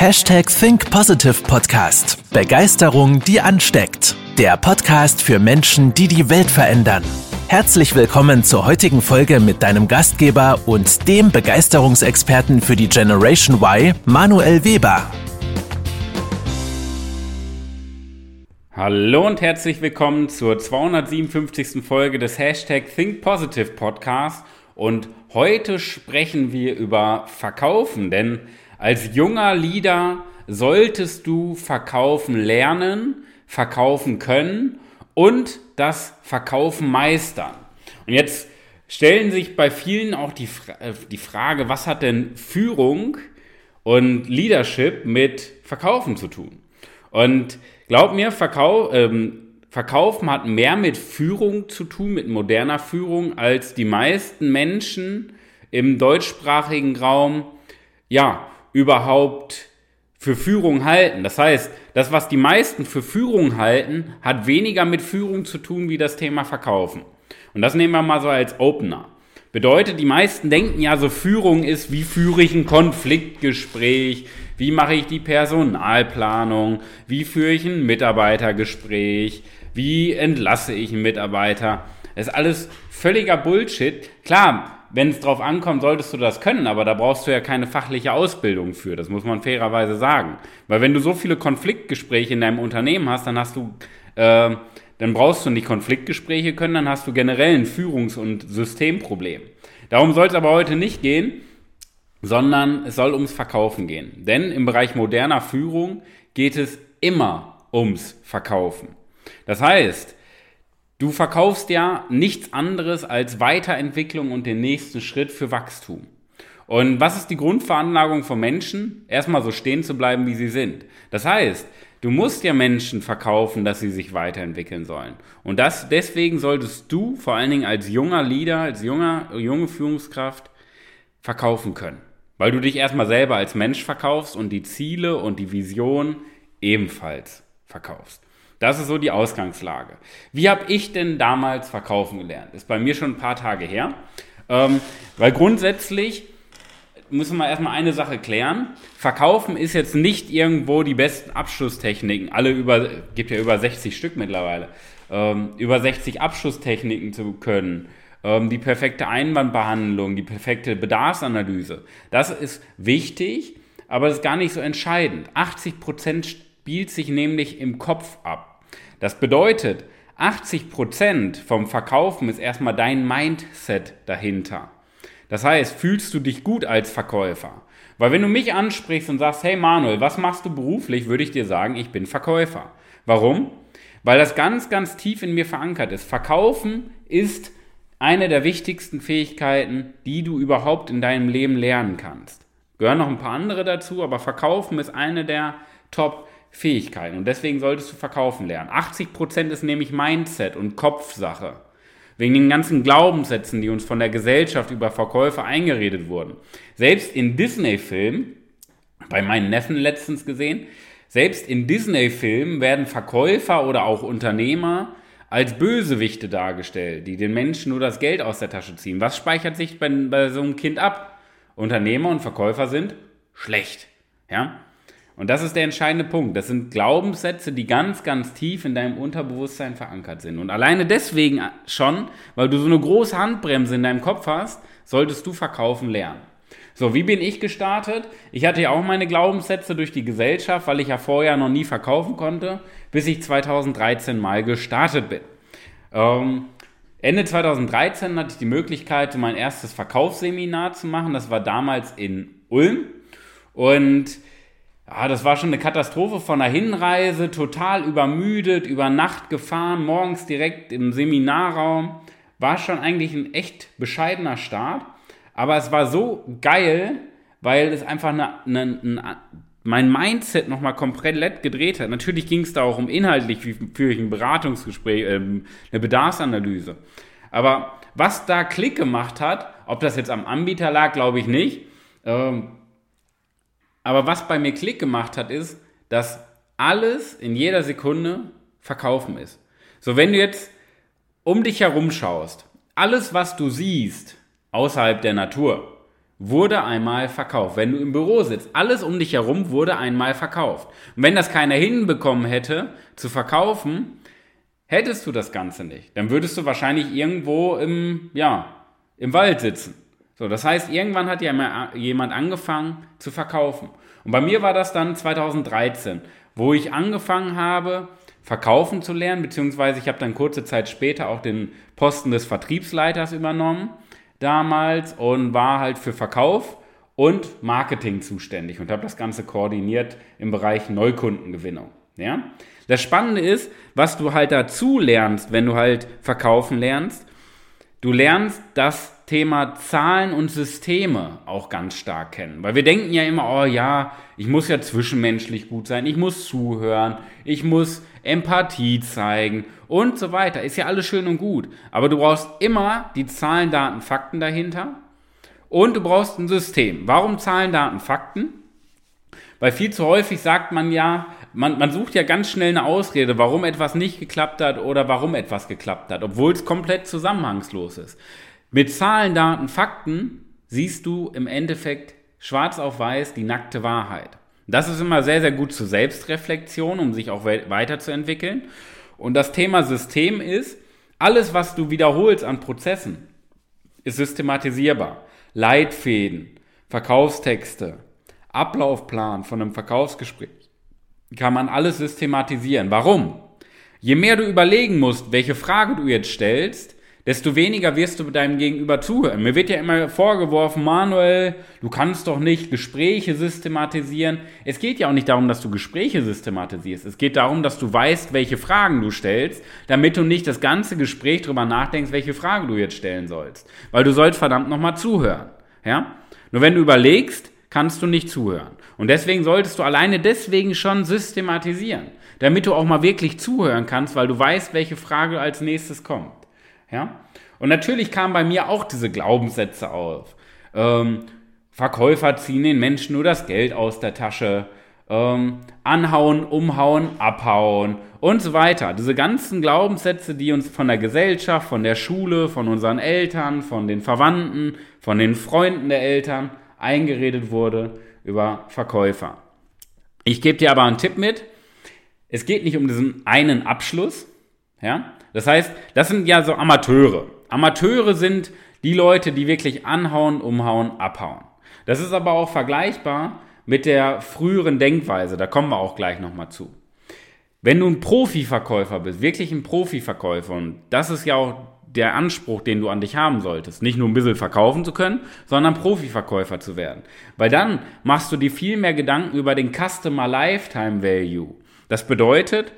Hashtag Think Positive Podcast. Begeisterung, die ansteckt. Der Podcast für Menschen, die die Welt verändern. Herzlich willkommen zur heutigen Folge mit deinem Gastgeber und dem Begeisterungsexperten für die Generation Y, Manuel Weber. Hallo und herzlich willkommen zur 257. Folge des Hashtag Think Positive Podcast. Und heute sprechen wir über Verkaufen, denn als junger Leader solltest du verkaufen lernen, verkaufen können und das Verkaufen meistern. Und jetzt stellen sich bei vielen auch die, äh, die Frage, was hat denn Führung und Leadership mit Verkaufen zu tun? Und glaub mir, Verkau ähm, Verkaufen hat mehr mit Führung zu tun, mit moderner Führung, als die meisten Menschen im deutschsprachigen Raum, ja, überhaupt für Führung halten. Das heißt, das, was die meisten für Führung halten, hat weniger mit Führung zu tun wie das Thema Verkaufen. Und das nehmen wir mal so als Opener. Bedeutet, die meisten denken ja, so Führung ist, wie führe ich ein Konfliktgespräch, wie mache ich die Personalplanung, wie führe ich ein Mitarbeitergespräch, wie entlasse ich einen Mitarbeiter. Das ist alles völliger Bullshit. Klar, wenn es drauf ankommt, solltest du das können, aber da brauchst du ja keine fachliche Ausbildung für. Das muss man fairerweise sagen. Weil wenn du so viele Konfliktgespräche in deinem Unternehmen hast, dann hast du, äh, dann brauchst du nicht Konfliktgespräche können, dann hast du generell ein Führungs- und Systemproblem. Darum soll es aber heute nicht gehen, sondern es soll ums Verkaufen gehen. Denn im Bereich moderner Führung geht es immer ums Verkaufen. Das heißt, Du verkaufst ja nichts anderes als Weiterentwicklung und den nächsten Schritt für Wachstum. Und was ist die Grundveranlagung von Menschen? Erstmal so stehen zu bleiben, wie sie sind. Das heißt, du musst ja Menschen verkaufen, dass sie sich weiterentwickeln sollen. Und das, deswegen solltest du vor allen Dingen als junger Leader, als junger, junge Führungskraft verkaufen können. Weil du dich erstmal selber als Mensch verkaufst und die Ziele und die Vision ebenfalls verkaufst. Das ist so die Ausgangslage. Wie habe ich denn damals verkaufen gelernt? Ist bei mir schon ein paar Tage her. Ähm, weil grundsätzlich müssen wir erstmal eine Sache klären. Verkaufen ist jetzt nicht irgendwo die besten Abschlusstechniken. Alle über, gibt ja über 60 Stück mittlerweile. Ähm, über 60 Abschlusstechniken zu können. Ähm, die perfekte Einwandbehandlung, die perfekte Bedarfsanalyse. Das ist wichtig, aber das ist gar nicht so entscheidend. 80 Prozent spielt sich nämlich im Kopf ab. Das bedeutet, 80% vom Verkaufen ist erstmal dein Mindset dahinter. Das heißt, fühlst du dich gut als Verkäufer? Weil wenn du mich ansprichst und sagst, hey Manuel, was machst du beruflich, würde ich dir sagen, ich bin Verkäufer. Warum? Weil das ganz, ganz tief in mir verankert ist. Verkaufen ist eine der wichtigsten Fähigkeiten, die du überhaupt in deinem Leben lernen kannst. Gehören noch ein paar andere dazu, aber Verkaufen ist eine der Top Fähigkeiten. Und deswegen solltest du verkaufen lernen. 80% ist nämlich Mindset und Kopfsache. Wegen den ganzen Glaubenssätzen, die uns von der Gesellschaft über Verkäufe eingeredet wurden. Selbst in Disney-Filmen, bei meinen Neffen letztens gesehen, selbst in Disney-Filmen werden Verkäufer oder auch Unternehmer als Bösewichte dargestellt, die den Menschen nur das Geld aus der Tasche ziehen. Was speichert sich bei, bei so einem Kind ab? Unternehmer und Verkäufer sind schlecht. Ja? Und das ist der entscheidende Punkt. Das sind Glaubenssätze, die ganz, ganz tief in deinem Unterbewusstsein verankert sind. Und alleine deswegen schon, weil du so eine große Handbremse in deinem Kopf hast, solltest du verkaufen lernen. So, wie bin ich gestartet? Ich hatte ja auch meine Glaubenssätze durch die Gesellschaft, weil ich ja vorher noch nie verkaufen konnte, bis ich 2013 mal gestartet bin. Ähm, Ende 2013 hatte ich die Möglichkeit, mein erstes Verkaufsseminar zu machen. Das war damals in Ulm. Und ja, das war schon eine Katastrophe von der Hinreise, total übermüdet, über Nacht gefahren, morgens direkt im Seminarraum. War schon eigentlich ein echt bescheidener Start. Aber es war so geil, weil es einfach eine, eine, eine, mein Mindset nochmal komplett gedreht hat. Natürlich ging es da auch um inhaltlich, wie führe ich ein Beratungsgespräch, äh, eine Bedarfsanalyse. Aber was da Klick gemacht hat, ob das jetzt am Anbieter lag, glaube ich nicht. Ähm, aber was bei mir Klick gemacht hat, ist, dass alles in jeder Sekunde verkaufen ist. So, wenn du jetzt um dich herum schaust, alles, was du siehst außerhalb der Natur, wurde einmal verkauft. Wenn du im Büro sitzt, alles um dich herum wurde einmal verkauft. Und wenn das keiner hinbekommen hätte, zu verkaufen, hättest du das Ganze nicht. Dann würdest du wahrscheinlich irgendwo im, ja, im Wald sitzen. So, das heißt, irgendwann hat ja jemand angefangen zu verkaufen. Und bei mir war das dann 2013, wo ich angefangen habe, verkaufen zu lernen, beziehungsweise ich habe dann kurze Zeit später auch den Posten des Vertriebsleiters übernommen damals und war halt für Verkauf und Marketing zuständig und habe das Ganze koordiniert im Bereich Neukundengewinnung. Ja? Das Spannende ist, was du halt dazu lernst, wenn du halt verkaufen lernst. Du lernst das Thema Zahlen und Systeme auch ganz stark kennen. Weil wir denken ja immer, oh ja, ich muss ja zwischenmenschlich gut sein, ich muss zuhören, ich muss Empathie zeigen und so weiter. Ist ja alles schön und gut. Aber du brauchst immer die Zahlen, Daten, Fakten dahinter. Und du brauchst ein System. Warum Zahlen, Daten, Fakten? Weil viel zu häufig sagt man ja, man, man sucht ja ganz schnell eine Ausrede, warum etwas nicht geklappt hat oder warum etwas geklappt hat, obwohl es komplett zusammenhangslos ist. Mit Zahlen, Daten, Fakten siehst du im Endeffekt schwarz auf weiß die nackte Wahrheit. Das ist immer sehr, sehr gut zur Selbstreflexion, um sich auch weiterzuentwickeln. Und das Thema System ist, alles, was du wiederholst an Prozessen, ist systematisierbar. Leitfäden, Verkaufstexte, Ablaufplan von einem Verkaufsgespräch kann man alles systematisieren. Warum? Je mehr du überlegen musst, welche Frage du jetzt stellst, desto weniger wirst du deinem Gegenüber zuhören. Mir wird ja immer vorgeworfen, Manuel, du kannst doch nicht Gespräche systematisieren. Es geht ja auch nicht darum, dass du Gespräche systematisierst. Es geht darum, dass du weißt, welche Fragen du stellst, damit du nicht das ganze Gespräch darüber nachdenkst, welche Frage du jetzt stellen sollst. Weil du sollst verdammt nochmal zuhören. Ja? Nur wenn du überlegst, kannst du nicht zuhören. Und deswegen solltest du alleine deswegen schon systematisieren, damit du auch mal wirklich zuhören kannst, weil du weißt, welche Frage als nächstes kommt. Ja? Und natürlich kamen bei mir auch diese Glaubenssätze auf. Ähm, Verkäufer ziehen den Menschen nur das Geld aus der Tasche. Ähm, anhauen, umhauen, abhauen und so weiter. Diese ganzen Glaubenssätze, die uns von der Gesellschaft, von der Schule, von unseren Eltern, von den Verwandten, von den Freunden der Eltern eingeredet wurde über Verkäufer. Ich gebe dir aber einen Tipp mit. Es geht nicht um diesen einen Abschluss, ja, das heißt, das sind ja so Amateure. Amateure sind die Leute, die wirklich anhauen, umhauen, abhauen. Das ist aber auch vergleichbar mit der früheren Denkweise. Da kommen wir auch gleich nochmal zu. Wenn du ein Profiverkäufer bist, wirklich ein Profiverkäufer, und das ist ja auch der Anspruch, den du an dich haben solltest, nicht nur ein bisschen verkaufen zu können, sondern Profiverkäufer zu werden. Weil dann machst du dir viel mehr Gedanken über den Customer Lifetime Value. Das bedeutet,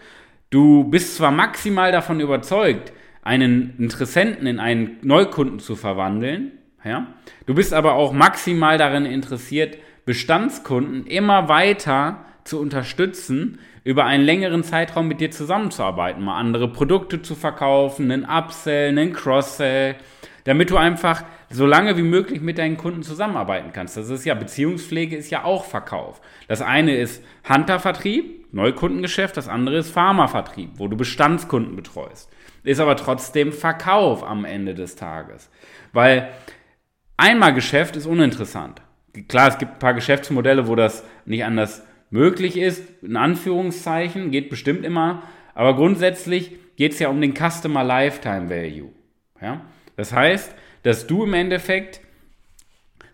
Du bist zwar maximal davon überzeugt, einen Interessenten in einen Neukunden zu verwandeln, ja, du bist aber auch maximal darin interessiert, Bestandskunden immer weiter zu unterstützen, über einen längeren Zeitraum mit dir zusammenzuarbeiten, mal andere Produkte zu verkaufen, einen Upsell, einen Cross-Sell, damit du einfach so lange wie möglich mit deinen Kunden zusammenarbeiten kannst. Das ist ja Beziehungspflege ist ja auch Verkauf. Das eine ist Huntervertrieb, Neukundengeschäft, das andere ist Pharmavertrieb, wo du Bestandskunden betreust. Ist aber trotzdem Verkauf am Ende des Tages, weil einmal Geschäft ist uninteressant. Klar, es gibt ein paar Geschäftsmodelle, wo das nicht anders möglich ist, in Anführungszeichen, geht bestimmt immer, aber grundsätzlich geht es ja um den Customer Lifetime Value. Ja? Das heißt, dass du im Endeffekt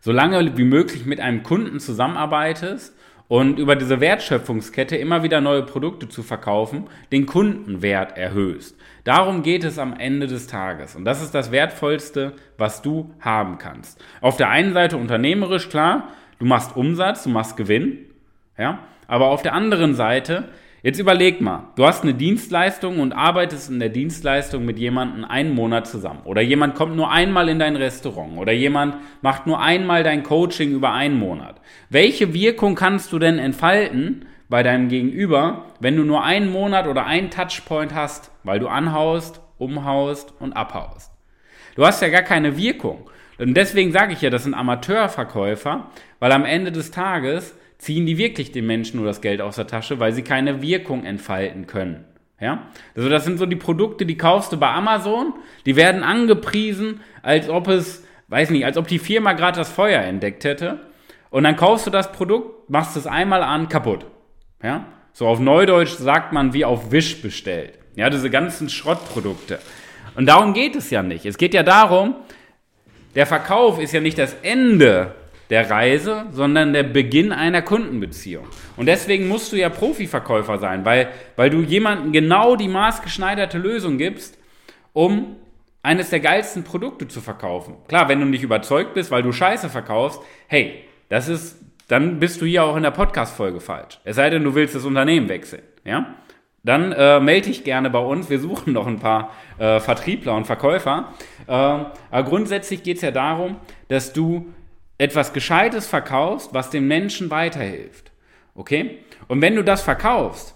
so lange wie möglich mit einem Kunden zusammenarbeitest und über diese Wertschöpfungskette immer wieder neue Produkte zu verkaufen, den Kundenwert erhöhst. Darum geht es am Ende des Tages. Und das ist das Wertvollste, was du haben kannst. Auf der einen Seite unternehmerisch, klar, du machst Umsatz, du machst Gewinn, ja, aber auf der anderen Seite Jetzt überleg mal, du hast eine Dienstleistung und arbeitest in der Dienstleistung mit jemandem einen Monat zusammen. Oder jemand kommt nur einmal in dein Restaurant. Oder jemand macht nur einmal dein Coaching über einen Monat. Welche Wirkung kannst du denn entfalten bei deinem Gegenüber, wenn du nur einen Monat oder einen Touchpoint hast, weil du anhaust, umhaust und abhaust? Du hast ja gar keine Wirkung. Und deswegen sage ich ja, das sind Amateurverkäufer, weil am Ende des Tages ziehen die wirklich den Menschen nur das Geld aus der Tasche, weil sie keine Wirkung entfalten können. Ja? Also das sind so die Produkte, die kaufst du bei Amazon, die werden angepriesen, als ob es weiß nicht, als ob die Firma gerade das Feuer entdeckt hätte. Und dann kaufst du das Produkt, machst es einmal an, kaputt. Ja? So auf Neudeutsch sagt man wie auf Wisch bestellt. Ja, diese ganzen Schrottprodukte. Und darum geht es ja nicht. Es geht ja darum, der Verkauf ist ja nicht das Ende der Reise, sondern der Beginn einer Kundenbeziehung. Und deswegen musst du ja Profiverkäufer sein, weil, weil du jemandem genau die maßgeschneiderte Lösung gibst, um eines der geilsten Produkte zu verkaufen. Klar, wenn du nicht überzeugt bist, weil du Scheiße verkaufst, hey, das ist, dann bist du hier auch in der Podcast-Folge falsch. Es sei denn, du willst das Unternehmen wechseln, ja? Dann äh, melde dich gerne bei uns. Wir suchen noch ein paar äh, Vertriebler und Verkäufer. Äh, aber grundsätzlich geht es ja darum, dass du etwas Gescheites verkaufst, was dem Menschen weiterhilft. Okay? Und wenn du das verkaufst,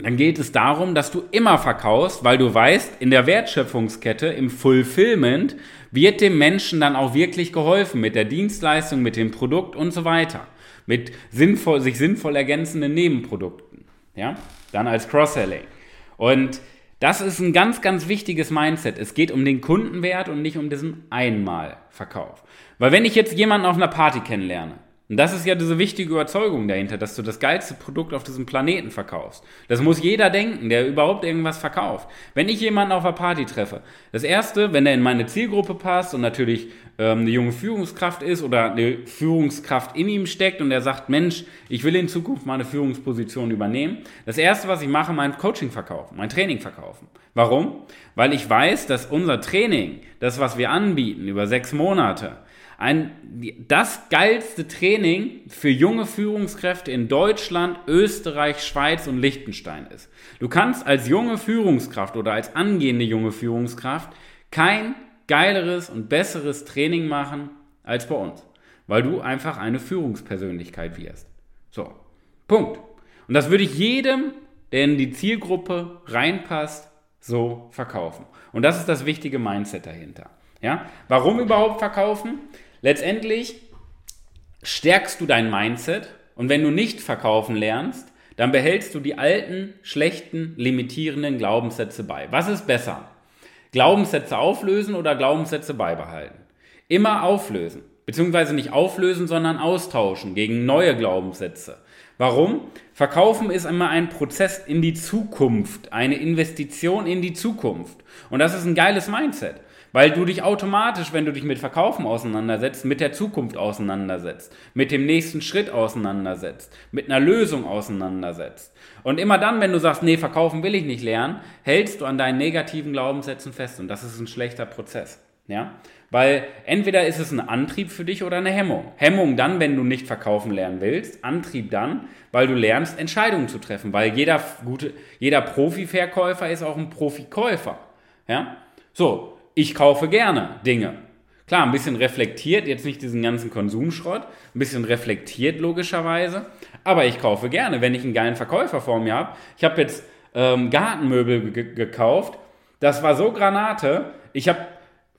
dann geht es darum, dass du immer verkaufst, weil du weißt, in der Wertschöpfungskette, im Fulfillment, wird dem Menschen dann auch wirklich geholfen mit der Dienstleistung, mit dem Produkt und so weiter. Mit sinnvoll, sich sinnvoll ergänzenden Nebenprodukten. Ja? Dann als Cross-Selling. Und das ist ein ganz, ganz wichtiges Mindset. Es geht um den Kundenwert und nicht um diesen Einmalverkauf. Weil wenn ich jetzt jemanden auf einer Party kennenlerne, und das ist ja diese wichtige Überzeugung dahinter, dass du das geilste Produkt auf diesem Planeten verkaufst. Das muss jeder denken, der überhaupt irgendwas verkauft. Wenn ich jemanden auf einer Party treffe, das erste, wenn er in meine Zielgruppe passt und natürlich ähm, eine junge Führungskraft ist oder eine Führungskraft in ihm steckt und er sagt, Mensch, ich will in Zukunft mal eine Führungsposition übernehmen. Das erste, was ich mache, mein Coaching verkaufen, mein Training verkaufen. Warum? Weil ich weiß, dass unser Training, das, was wir anbieten über sechs Monate, ein, das geilste Training für junge Führungskräfte in Deutschland, Österreich, Schweiz und Liechtenstein ist. Du kannst als junge Führungskraft oder als angehende junge Führungskraft kein geileres und besseres Training machen als bei uns, weil du einfach eine Führungspersönlichkeit wirst. So, Punkt. Und das würde ich jedem, der in die Zielgruppe reinpasst, so verkaufen. Und das ist das wichtige Mindset dahinter. Ja? Warum überhaupt verkaufen? Letztendlich stärkst du dein Mindset und wenn du nicht verkaufen lernst, dann behältst du die alten, schlechten, limitierenden Glaubenssätze bei. Was ist besser? Glaubenssätze auflösen oder Glaubenssätze beibehalten? Immer auflösen. Beziehungsweise nicht auflösen, sondern austauschen gegen neue Glaubenssätze. Warum? Verkaufen ist immer ein Prozess in die Zukunft, eine Investition in die Zukunft. Und das ist ein geiles Mindset. Weil du dich automatisch, wenn du dich mit Verkaufen auseinandersetzt, mit der Zukunft auseinandersetzt, mit dem nächsten Schritt auseinandersetzt, mit einer Lösung auseinandersetzt. Und immer dann, wenn du sagst, nee, verkaufen will ich nicht lernen, hältst du an deinen negativen Glaubenssätzen fest. Und das ist ein schlechter Prozess. Ja? Weil entweder ist es ein Antrieb für dich oder eine Hemmung. Hemmung dann, wenn du nicht verkaufen lernen willst. Antrieb dann, weil du lernst, Entscheidungen zu treffen. Weil jeder gute, jeder Profi-Verkäufer ist auch ein Profikäufer. Ja? So, ich kaufe gerne Dinge. Klar, ein bisschen reflektiert, jetzt nicht diesen ganzen Konsumschrott, ein bisschen reflektiert logischerweise, aber ich kaufe gerne, wenn ich einen geilen Verkäufer vor mir habe. Ich habe jetzt ähm, Gartenmöbel gekauft, das war so Granate, ich habe,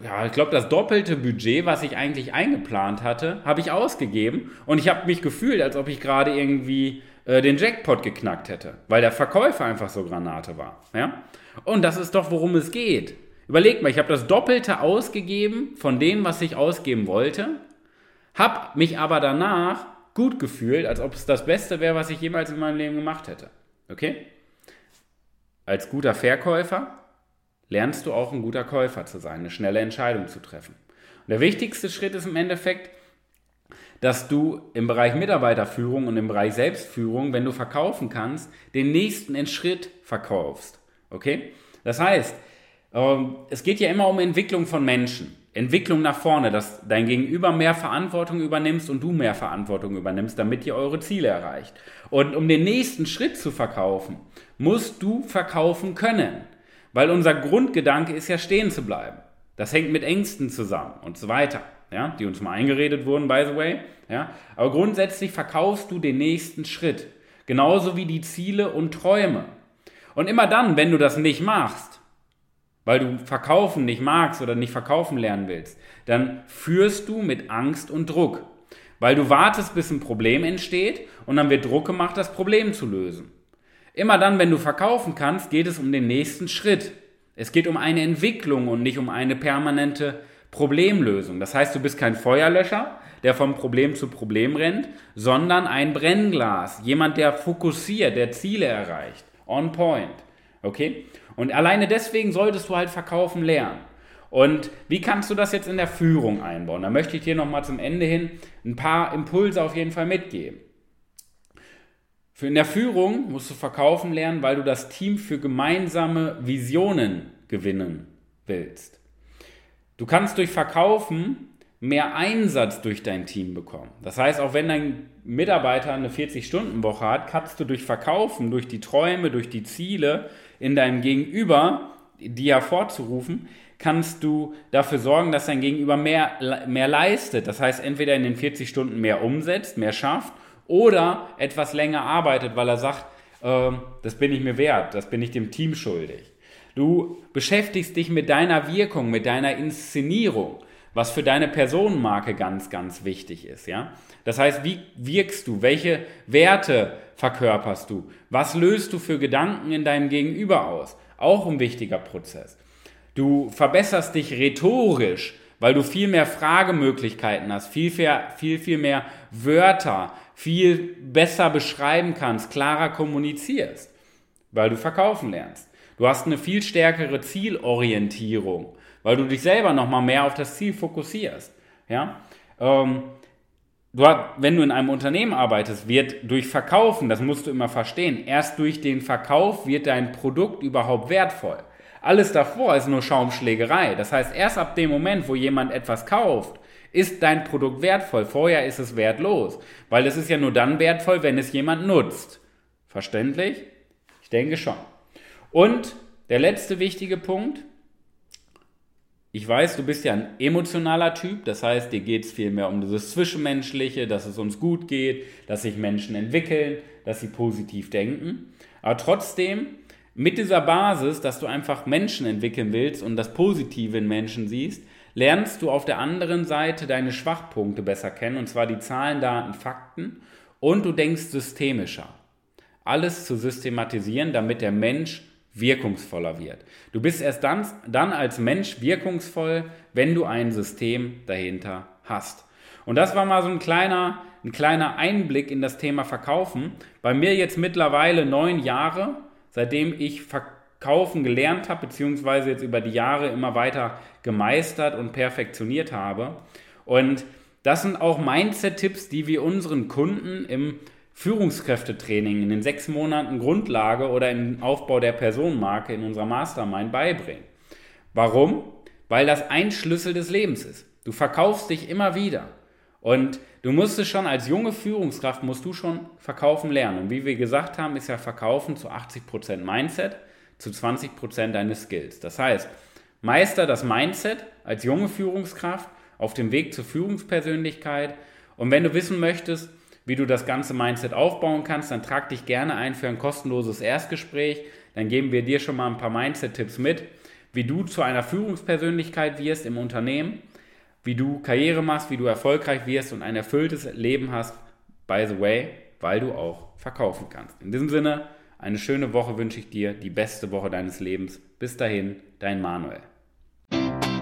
ja, ich glaube, das doppelte Budget, was ich eigentlich eingeplant hatte, habe ich ausgegeben und ich habe mich gefühlt, als ob ich gerade irgendwie äh, den Jackpot geknackt hätte, weil der Verkäufer einfach so Granate war. Ja? Und das ist doch, worum es geht. Überleg mal, ich habe das Doppelte ausgegeben von dem, was ich ausgeben wollte, habe mich aber danach gut gefühlt, als ob es das Beste wäre, was ich jemals in meinem Leben gemacht hätte. Okay? Als guter Verkäufer lernst du auch ein guter Käufer zu sein, eine schnelle Entscheidung zu treffen. Und der wichtigste Schritt ist im Endeffekt, dass du im Bereich Mitarbeiterführung und im Bereich Selbstführung, wenn du verkaufen kannst, den nächsten Schritt verkaufst. Okay? Das heißt, es geht ja immer um Entwicklung von Menschen. Entwicklung nach vorne, dass dein Gegenüber mehr Verantwortung übernimmst und du mehr Verantwortung übernimmst, damit ihr eure Ziele erreicht. Und um den nächsten Schritt zu verkaufen, musst du verkaufen können. Weil unser Grundgedanke ist ja stehen zu bleiben. Das hängt mit Ängsten zusammen und so weiter, ja, die uns mal eingeredet wurden, by the way. Ja. Aber grundsätzlich verkaufst du den nächsten Schritt. Genauso wie die Ziele und Träume. Und immer dann, wenn du das nicht machst, weil du verkaufen nicht magst oder nicht verkaufen lernen willst, dann führst du mit Angst und Druck. Weil du wartest, bis ein Problem entsteht und dann wird Druck gemacht, das Problem zu lösen. Immer dann, wenn du verkaufen kannst, geht es um den nächsten Schritt. Es geht um eine Entwicklung und nicht um eine permanente Problemlösung. Das heißt, du bist kein Feuerlöscher, der vom Problem zu Problem rennt, sondern ein Brennglas. Jemand, der fokussiert, der Ziele erreicht. On point. Okay? Und alleine deswegen solltest du halt verkaufen lernen. Und wie kannst du das jetzt in der Führung einbauen? Da möchte ich dir nochmal zum Ende hin ein paar Impulse auf jeden Fall mitgeben. Für in der Führung musst du verkaufen lernen, weil du das Team für gemeinsame Visionen gewinnen willst. Du kannst durch Verkaufen mehr Einsatz durch dein Team bekommen. Das heißt, auch wenn dein Mitarbeiter eine 40-Stunden-Woche hat, kannst du durch Verkaufen, durch die Träume, durch die Ziele in deinem Gegenüber, die hervorzurufen, kannst du dafür sorgen, dass dein Gegenüber mehr, mehr leistet. Das heißt, entweder in den 40 Stunden mehr umsetzt, mehr schafft oder etwas länger arbeitet, weil er sagt, äh, das bin ich mir wert, das bin ich dem Team schuldig. Du beschäftigst dich mit deiner Wirkung, mit deiner Inszenierung, was für deine Personenmarke ganz, ganz wichtig ist. Ja? Das heißt, wie wirkst du? Welche Werte verkörperst du? Was löst du für Gedanken in deinem Gegenüber aus? Auch ein wichtiger Prozess. Du verbesserst dich rhetorisch, weil du viel mehr Fragemöglichkeiten hast, viel, viel, viel mehr Wörter, viel besser beschreiben kannst, klarer kommunizierst, weil du verkaufen lernst. Du hast eine viel stärkere Zielorientierung, weil du dich selber nochmal mehr auf das Ziel fokussierst. Ja? Ähm, du hast, wenn du in einem Unternehmen arbeitest, wird durch Verkaufen, das musst du immer verstehen, erst durch den Verkauf wird dein Produkt überhaupt wertvoll. Alles davor ist nur Schaumschlägerei. Das heißt, erst ab dem Moment, wo jemand etwas kauft, ist dein Produkt wertvoll. Vorher ist es wertlos. Weil es ist ja nur dann wertvoll, wenn es jemand nutzt. Verständlich? Ich denke schon. Und der letzte wichtige Punkt. Ich weiß, du bist ja ein emotionaler Typ, das heißt, dir geht es vielmehr um dieses Zwischenmenschliche, dass es uns gut geht, dass sich Menschen entwickeln, dass sie positiv denken. Aber trotzdem mit dieser Basis, dass du einfach Menschen entwickeln willst und das Positive in Menschen siehst, lernst du auf der anderen Seite deine Schwachpunkte besser kennen, und zwar die Zahlen, Daten, Fakten, und du denkst systemischer. Alles zu systematisieren, damit der Mensch wirkungsvoller wird. Du bist erst dann, dann als Mensch wirkungsvoll, wenn du ein System dahinter hast. Und das war mal so ein kleiner, ein kleiner Einblick in das Thema Verkaufen. Bei mir jetzt mittlerweile neun Jahre seitdem ich verkaufen gelernt habe, beziehungsweise jetzt über die Jahre immer weiter gemeistert und perfektioniert habe. Und das sind auch Mindset-Tipps, die wir unseren Kunden im Führungskräftetraining in den sechs Monaten Grundlage oder im Aufbau der Personenmarke in unserer Mastermind beibringen. Warum? Weil das ein Schlüssel des Lebens ist. Du verkaufst dich immer wieder. Und du musst es schon als junge Führungskraft, musst du schon verkaufen lernen. Und wie wir gesagt haben, ist ja Verkaufen zu 80% Mindset, zu 20% deines Skills. Das heißt, meister das Mindset als junge Führungskraft auf dem Weg zur Führungspersönlichkeit. Und wenn du wissen möchtest, wie du das ganze Mindset aufbauen kannst, dann trag dich gerne ein für ein kostenloses Erstgespräch. Dann geben wir dir schon mal ein paar Mindset-Tipps mit, wie du zu einer Führungspersönlichkeit wirst im Unternehmen wie du Karriere machst, wie du erfolgreich wirst und ein erfülltes Leben hast, by the way, weil du auch verkaufen kannst. In diesem Sinne, eine schöne Woche wünsche ich dir, die beste Woche deines Lebens. Bis dahin, dein Manuel.